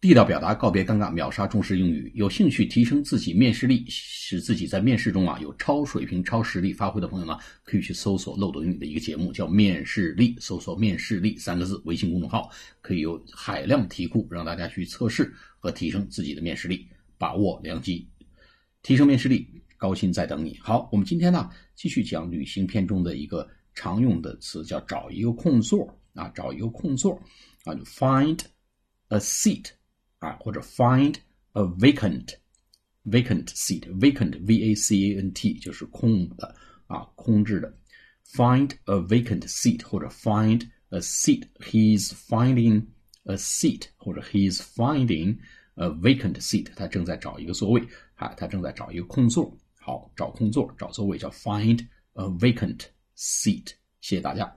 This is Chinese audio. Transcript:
地道表达，告别尴尬，秒杀中式英语。有兴趣提升自己面试力，使自己在面试中啊有超水平、超实力发挥的朋友呢，可以去搜索漏斗英语的一个节目，叫《面试力》，搜索“面试力”三个字，微信公众号可以有海量题库让大家去测试和提升自己的面试力，把握良机，提升面试力，高薪在等你。好，我们今天呢继续讲旅行篇中的一个常用的词，叫找一个空座啊，找一个空座啊，就 find a seat。啊，或者 find a vacant vacant seat vacant v a c a n t 就是空的啊，空置的。find a vacant seat 或者 find a seat he's finding a seat 或者 he's finding a vacant seat 他正在找一个座位啊，他正在找一个空座。好，找空座找座位叫 find a vacant seat。谢谢大家。